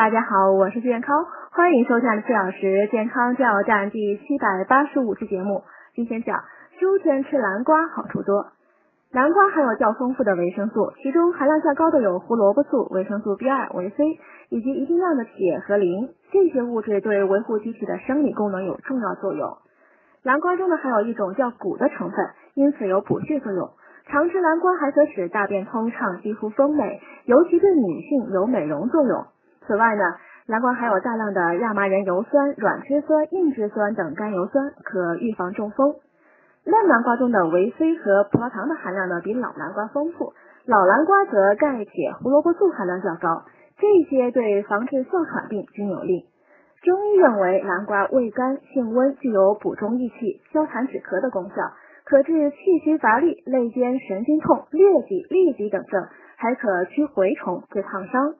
大家好，我是健康，欢迎收看四小时健康加油站第七百八十五期节目。今天讲秋天吃南瓜好处多。南瓜含有较丰富的维生素，其中含量较高的有胡萝卜素、维生素 B 二、维 C 以及一定量的铁和磷。这些物质对维护机体的生理功能有重要作用。南瓜中呢含有一种叫钴的成分，因此有补血作用。常吃南瓜还可使大便通畅、肌肤丰美，尤其对女性有美容作用。此外呢，南瓜含有大量的亚麻仁油酸、软脂酸、硬脂酸等甘油酸，可预防中风。嫩南瓜中的维 C 和葡萄糖的含量呢比老南瓜丰富，老南瓜则钙、铁、胡萝卜素含量较高，这些对防治哮喘病均有利。中医认为南瓜味甘性温，具有补中益气、消痰止咳的功效。可治气虚乏力、肋间神经痛、疟疾、痢疾等症，还可驱蛔虫、治烫伤。